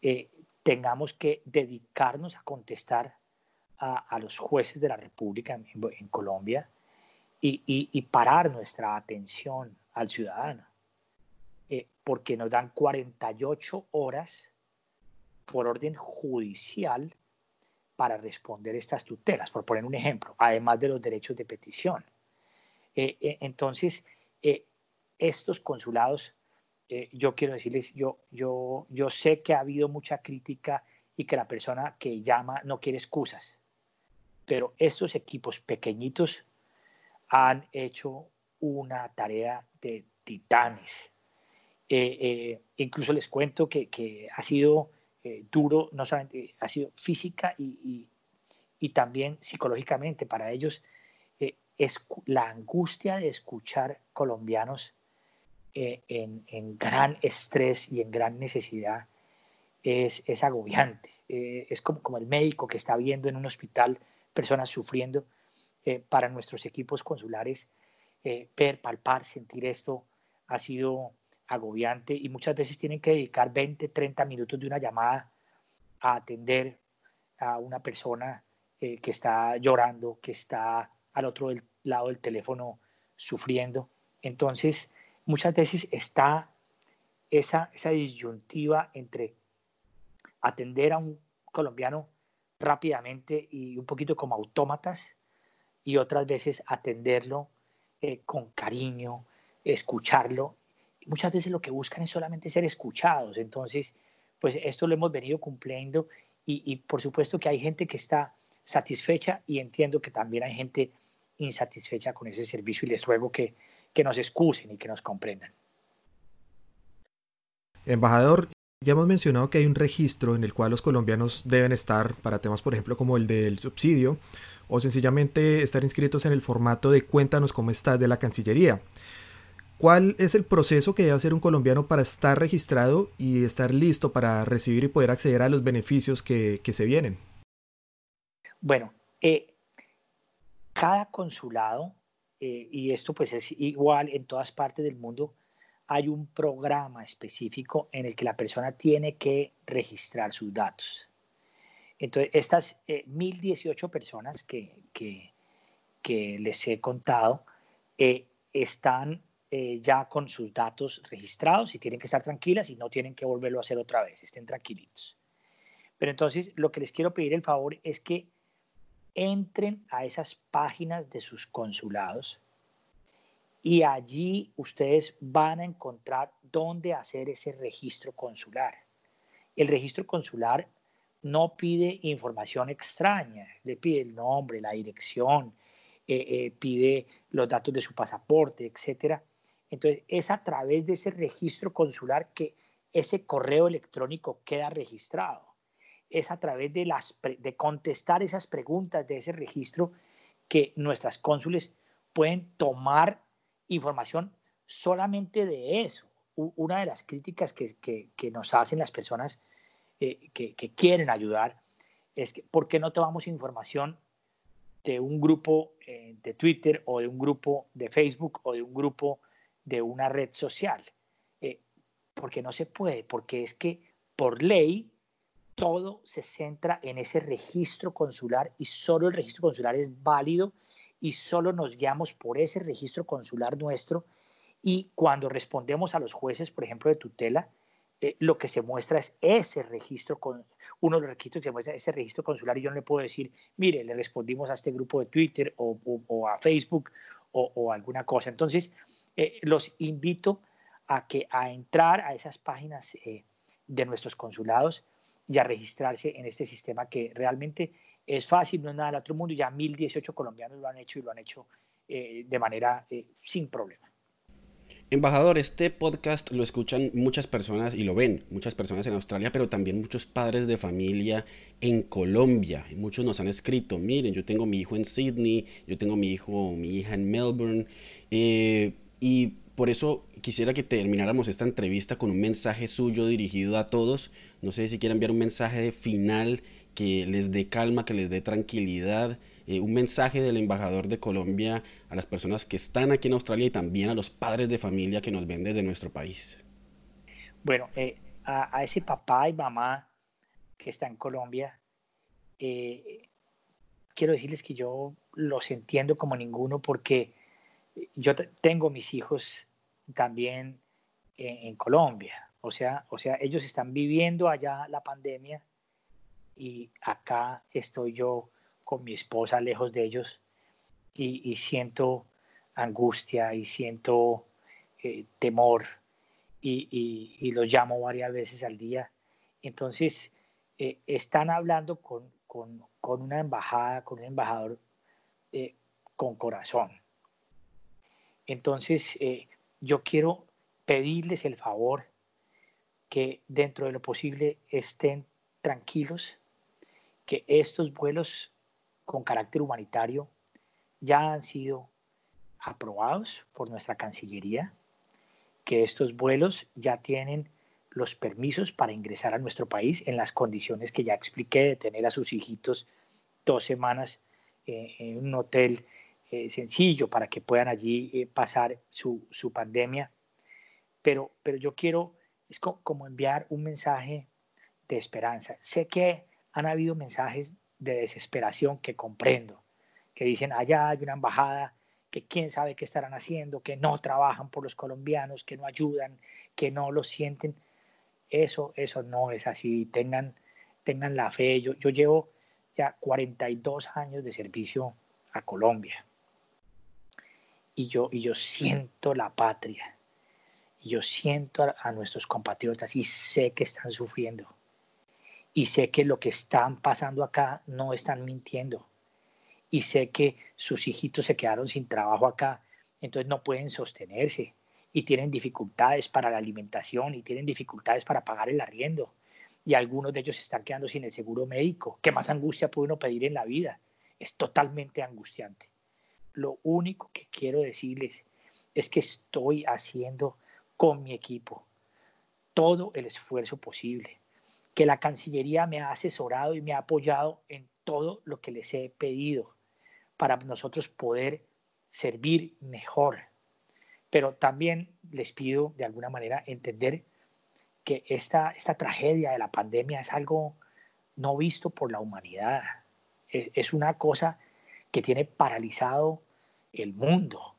S3: eh, tengamos que dedicarnos a contestar a, los jueces de la República en, Colombia y, parar nuestra atención al ciudadano, porque nos dan 48 horas por orden judicial para responder estas tutelas, por poner un ejemplo, además de los derechos de petición. entonces, estos consulados eh, yo quiero decirles, yo, yo, yo sé que ha habido mucha crítica y que la persona que llama no quiere excusas, pero estos equipos pequeñitos han hecho una tarea de titanes. Eh, eh, incluso les cuento que, ha sido duro, no solamente ha sido física y, y también psicológicamente para ellos. Es la angustia de escuchar colombianos eh, en, gran estrés y en gran necesidad es, es agobiante. Eh, es como, como el médico que está viendo en un hospital personas sufriendo. Eh, para nuestros equipos consulares, ver, palpar, sentir esto ha sido agobiante y muchas veces tienen que dedicar 20, 30 minutos de una llamada a atender a una persona que está llorando, que está al otro lado del teléfono sufriendo. Entonces, muchas veces está esa, esa disyuntiva entre atender a un colombiano rápidamente y un poquito como autómatas y otras veces atenderlo eh, con cariño, escucharlo. Muchas veces lo que buscan es solamente ser escuchados. Entonces, pues esto lo hemos venido cumpliendo y por supuesto que hay gente que está satisfecha y entiendo que también hay gente insatisfecha con ese servicio y les ruego que, que nos excusen y que nos comprendan.
S2: Embajador, ya hemos mencionado que hay un registro en el cual los colombianos deben estar para temas, por ejemplo, como el del subsidio, o sencillamente estar inscritos en el formato de cuéntanos cómo estás de la Cancillería. ¿Cuál es el proceso que debe hacer un colombiano para estar registrado y estar listo para recibir y poder acceder a los beneficios que, se vienen?
S3: Bueno, eh, cada consulado eh, y esto pues es igual en todas partes del mundo, hay un programa específico en el que la persona tiene que registrar sus datos. Entonces, estas 1.018 eh, personas que, que, que, les he contado eh, están ya con sus datos registrados y tienen que estar tranquilas y no tienen que volverlo a hacer otra vez, estén tranquilitos. Pero entonces, lo que les quiero pedir el favor es que entren a esas páginas de sus consulados y allí ustedes van a encontrar dónde hacer ese registro consular. El registro consular no pide información extraña, le pide el nombre, la dirección, eh, eh, pide los datos de su pasaporte, etc. Entonces es a través de ese registro consular que ese correo electrónico queda registrado es a través de, las, de contestar esas preguntas de ese registro que nuestras cónsules pueden tomar información solamente de eso. Una de las críticas que, que, nos hacen las personas eh, que, que, quieren ayudar es que ¿por qué no tomamos información de un grupo eh, de Twitter o de un grupo de Facebook o de un grupo de una red social? Eh, porque no se puede, porque es que por ley todo se centra en ese registro consular y solo el registro consular es válido y solo nos guiamos por ese registro consular nuestro y cuando respondemos a los jueces, por ejemplo, de tutela, eh, lo que se muestra es ese registro, con, uno de los requisitos que se muestra ese registro consular y yo no le puedo decir, mire, le respondimos a este grupo de Twitter o, a Facebook o, alguna cosa. Entonces, eh, los invito a, que, a entrar a esas páginas eh, de nuestros consulados y a registrarse en este sistema que realmente es fácil, no es nada del otro mundo, ya 1018 colombianos lo han hecho y lo han hecho de manera sin problema.
S1: Embajador, este podcast lo escuchan muchas personas y lo ven muchas personas en Australia, pero también muchos padres de familia en Colombia. Muchos nos han escrito, miren, yo tengo mi hijo en Sydney, yo tengo mi hijo o mi hija en Melbourne, eh, y por eso quisiera que termináramos esta entrevista con un mensaje suyo dirigido a todos. No sé si quiere enviar un mensaje final que les dé calma, que les dé tranquilidad eh, un mensaje del embajador de Colombia a las personas que están aquí en Australia y también a los padres de familia que nos ven desde nuestro país?
S3: Bueno, eh, a, ese papá y mamá que está en Colombia, eh, quiero decirles que yo los entiendo como ninguno porque yo tengo mis hijos también en, Colombia. O sea, o sea, ellos están viviendo allá la pandemia y acá estoy yo con mi esposa lejos de ellos y, siento angustia y siento eh, temor y, los llamo varias veces al día. Entonces, eh, están hablando con, una embajada, con un embajador eh, con corazón. Entonces, yo quiero pedirles el favor que dentro de lo posible estén tranquilos, que estos vuelos con carácter humanitario ya han sido aprobados por nuestra Cancillería, que estos vuelos ya tienen los permisos para ingresar a nuestro país en las condiciones que ya expliqué de tener a sus hijitos dos semanas eh, en un hotel eh, sencillo para que puedan allí eh, pasar su, su, pandemia. Pero, pero yo quiero, es como enviar un mensaje de esperanza. Sé que han habido mensajes de desesperación que comprendo, que dicen allá hay una embajada que quién sabe qué estarán haciendo, que no trabajan por los colombianos, que no ayudan, que no lo sienten. Eso, eso no es así. Tengan, tengan la fe. Yo, yo llevo ya 42 años de servicio a Colombia. Y yo, y yo siento la patria. Y yo siento a nuestros compatriotas y sé que están sufriendo y sé que lo que están pasando acá no están mintiendo y sé que sus hijitos se quedaron sin trabajo acá, entonces no pueden sostenerse y tienen dificultades para la alimentación y tienen dificultades para pagar el arriendo y algunos de ellos se están quedando sin el seguro médico. ¿Qué más angustia puede uno pedir en la vida? Es totalmente angustiante. Lo único que quiero decirles es que estoy haciendo con mi equipo todo el esfuerzo posible que la Cancillería me ha asesorado y me ha apoyado en todo lo que les he pedido para nosotros poder servir mejor. Pero también les pido de alguna manera entender que esta, esta tragedia de la pandemia es algo no visto por la humanidad. Es, es una cosa que tiene paralizado el mundo,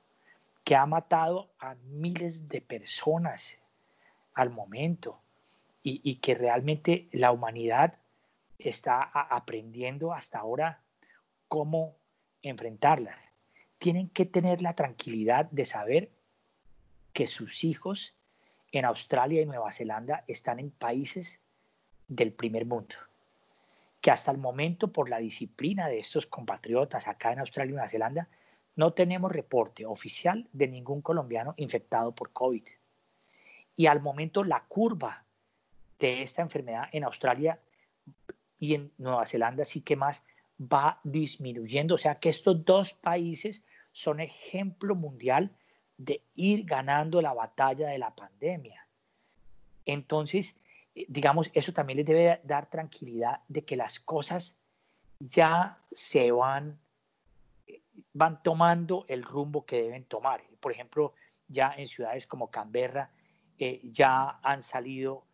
S3: que ha matado a miles de personas al momento y, que realmente la humanidad está aprendiendo hasta ahora cómo enfrentarlas. Tienen que tener la tranquilidad de saber que sus hijos en Australia y Nueva Zelanda están en países del primer mundo. Que hasta el momento, por la disciplina de estos compatriotas acá en Australia y Nueva Zelanda, no tenemos reporte oficial de ningún colombiano infectado por COVID. Y al momento la curva de esta enfermedad en Australia y en Nueva Zelanda sí que más va disminuyendo. O sea que estos dos países son ejemplo mundial de ir ganando la batalla de la pandemia. Entonces, eh, digamos, eso también les debe dar tranquilidad de que las cosas ya se van, van tomando el rumbo que deben tomar. Por ejemplo, ya en ciudades como Canberra eh, ya han salido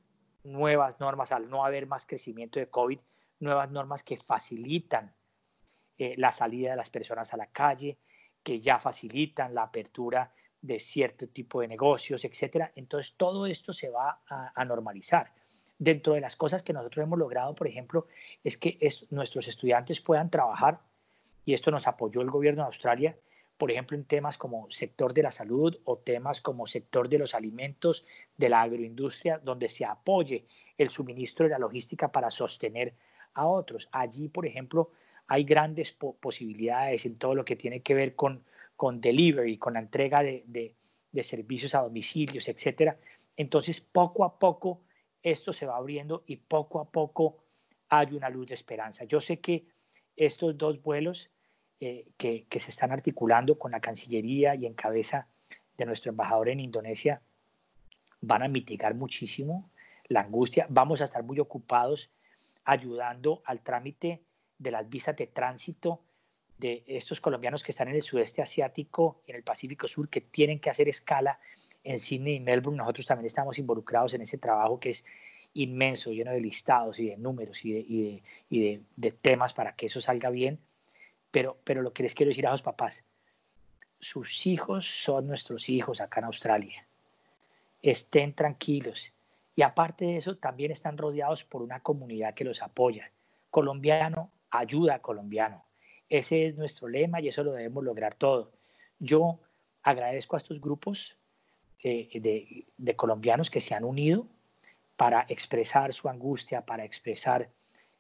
S3: nuevas normas, al no haber más crecimiento de COVID, nuevas normas que facilitan eh, la salida de las personas a la calle, que ya facilitan la apertura de cierto tipo de negocios, etcétera. Entonces todo esto se va a, normalizar. Dentro de las cosas que nosotros hemos logrado, por ejemplo, es que nuestros estudiantes puedan trabajar, y esto nos apoyó el gobierno de Australia, por ejemplo, en temas como sector de la salud o temas como sector de los alimentos, de la agroindustria, donde se apoye el suministro de la logística para sostener a otros. Allí, por ejemplo, hay grandes posibilidades en todo lo que tiene que ver con con delivery, con la entrega de, servicios a domicilios, etcétera. Entonces, poco a poco esto se va abriendo y poco a poco hay una luz de esperanza. Yo sé que estos dos vuelos eh, que, que, se están articulando con la Cancillería y en cabeza de nuestro embajador en Indonesia van a mitigar muchísimo la angustia. Vamos a estar muy ocupados ayudando al trámite de las visas de tránsito de estos colombianos que están en el sudeste asiático y en el Pacífico Sur, que tienen que hacer escala en Sydney y Melbourne. Nosotros también estamos involucrados en ese trabajo que es inmenso, lleno de listados y de números y de, y de, temas para que eso salga bien. Pero, pero lo que les quiero decir a los papás, sus hijos son nuestros hijos acá en Australia. Estén tranquilos. Y aparte de eso, también están rodeados por una comunidad que los apoya. Colombiano ayuda a colombiano ese es nuestro lema y eso lo debemos lograr todo. Yo agradezco a estos grupos eh, de, colombianos que se han unido para expresar su angustia, para expresar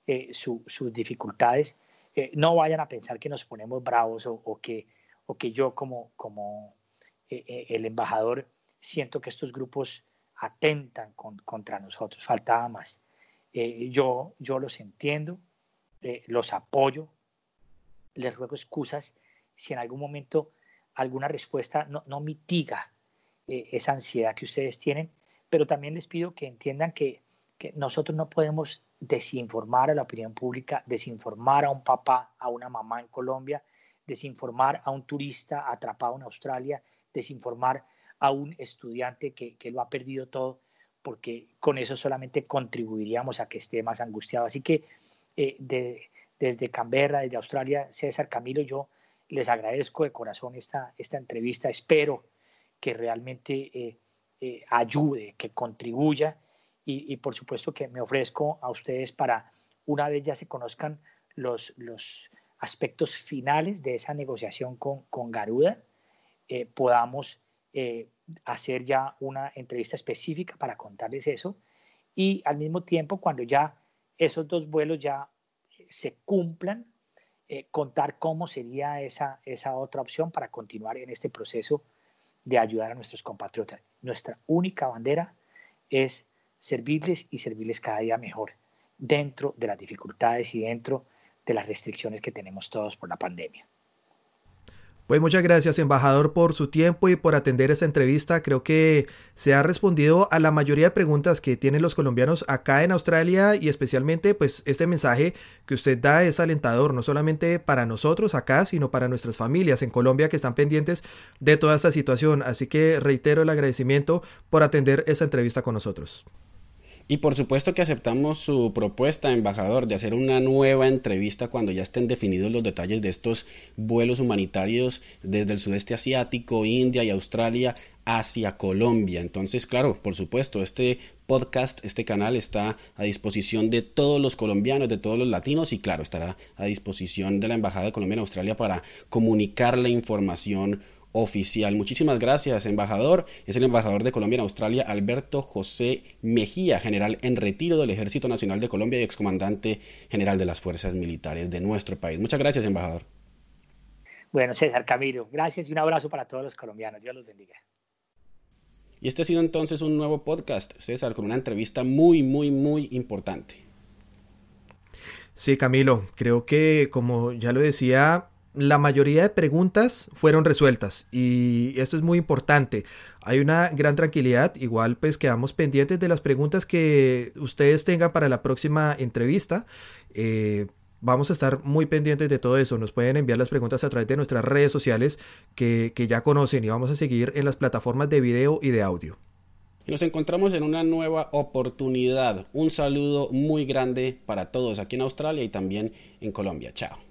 S3: eh, sus dificultades. Eh, no vayan a pensar que nos ponemos bravos o, que, o que yo como, como el embajador siento que estos grupos atentan contra nosotros. Faltaba más. yo, yo los entiendo, los apoyo, les ruego excusas si en algún momento alguna respuesta no, mitiga eh, esa ansiedad que ustedes tienen, pero también les pido que entiendan que, nosotros no podemos desinformar a la opinión pública, desinformar a un papá, a una mamá en Colombia, desinformar a un turista atrapado en Australia, desinformar a un estudiante que, lo ha perdido todo, porque con eso solamente contribuiríamos a que esté más angustiado. Así que eh, de, desde Canberra, desde Australia, César Camilo, yo les agradezco de corazón esta, esta entrevista. Espero que realmente eh, eh, ayude, que contribuya y, por supuesto que me ofrezco a ustedes para, una vez ya se conozcan los, los aspectos finales de esa negociación con, con Garuda, eh, podamos hacer ya una entrevista específica para contarles eso y al mismo tiempo cuando ya esos dos vuelos ya se cumplan, eh, contar cómo sería esa, esa otra opción para continuar en este proceso de ayudar a nuestros compatriotas. Nuestra única bandera es servirles y servirles cada día mejor dentro de las dificultades y dentro de las restricciones que tenemos todos por la pandemia.
S2: Pues muchas gracias, embajador, por su tiempo y por atender esta entrevista. Creo que se ha respondido a la mayoría de preguntas que tienen los colombianos acá en Australia y especialmente pues este mensaje que usted da es alentador, no solamente para nosotros acá, sino para nuestras familias en Colombia que están pendientes de toda esta situación. Así que reitero el agradecimiento por atender esta entrevista con nosotros.
S1: Y por supuesto que aceptamos su propuesta, embajador, de hacer una nueva entrevista cuando ya estén definidos los detalles de estos vuelos humanitarios desde el sudeste asiático, India y Australia hacia Colombia. Entonces, claro, por supuesto, este podcast, este canal está a disposición de todos los colombianos, de todos los latinos y claro, estará a disposición de la Embajada de Colombia en Australia para comunicar la información oficial. Muchísimas gracias, embajador. Es el embajador de Colombia en Australia, Alberto José Mejía, general en retiro del Ejército Nacional de Colombia y excomandante general de las Fuerzas Militares de nuestro país. Muchas gracias, embajador.
S3: Bueno, César Camilo, gracias y un abrazo para todos los colombianos. Dios los bendiga.
S1: Y este ha sido entonces un nuevo podcast, César, con una entrevista muy, muy, muy importante.
S2: Sí, Camilo, creo que como ya lo decía, la mayoría de preguntas fueron resueltas y esto es muy importante. Hay una gran tranquilidad, igual pues quedamos pendientes de las preguntas que ustedes tengan para la próxima entrevista. Eh, vamos a estar muy pendientes de todo eso. Nos pueden enviar las preguntas a través de nuestras redes sociales que, que ya conocen y vamos a seguir en las plataformas de video y de audio.
S1: Nos encontramos en una nueva oportunidad. Un saludo muy grande para todos aquí en Australia y también en Colombia. Chao.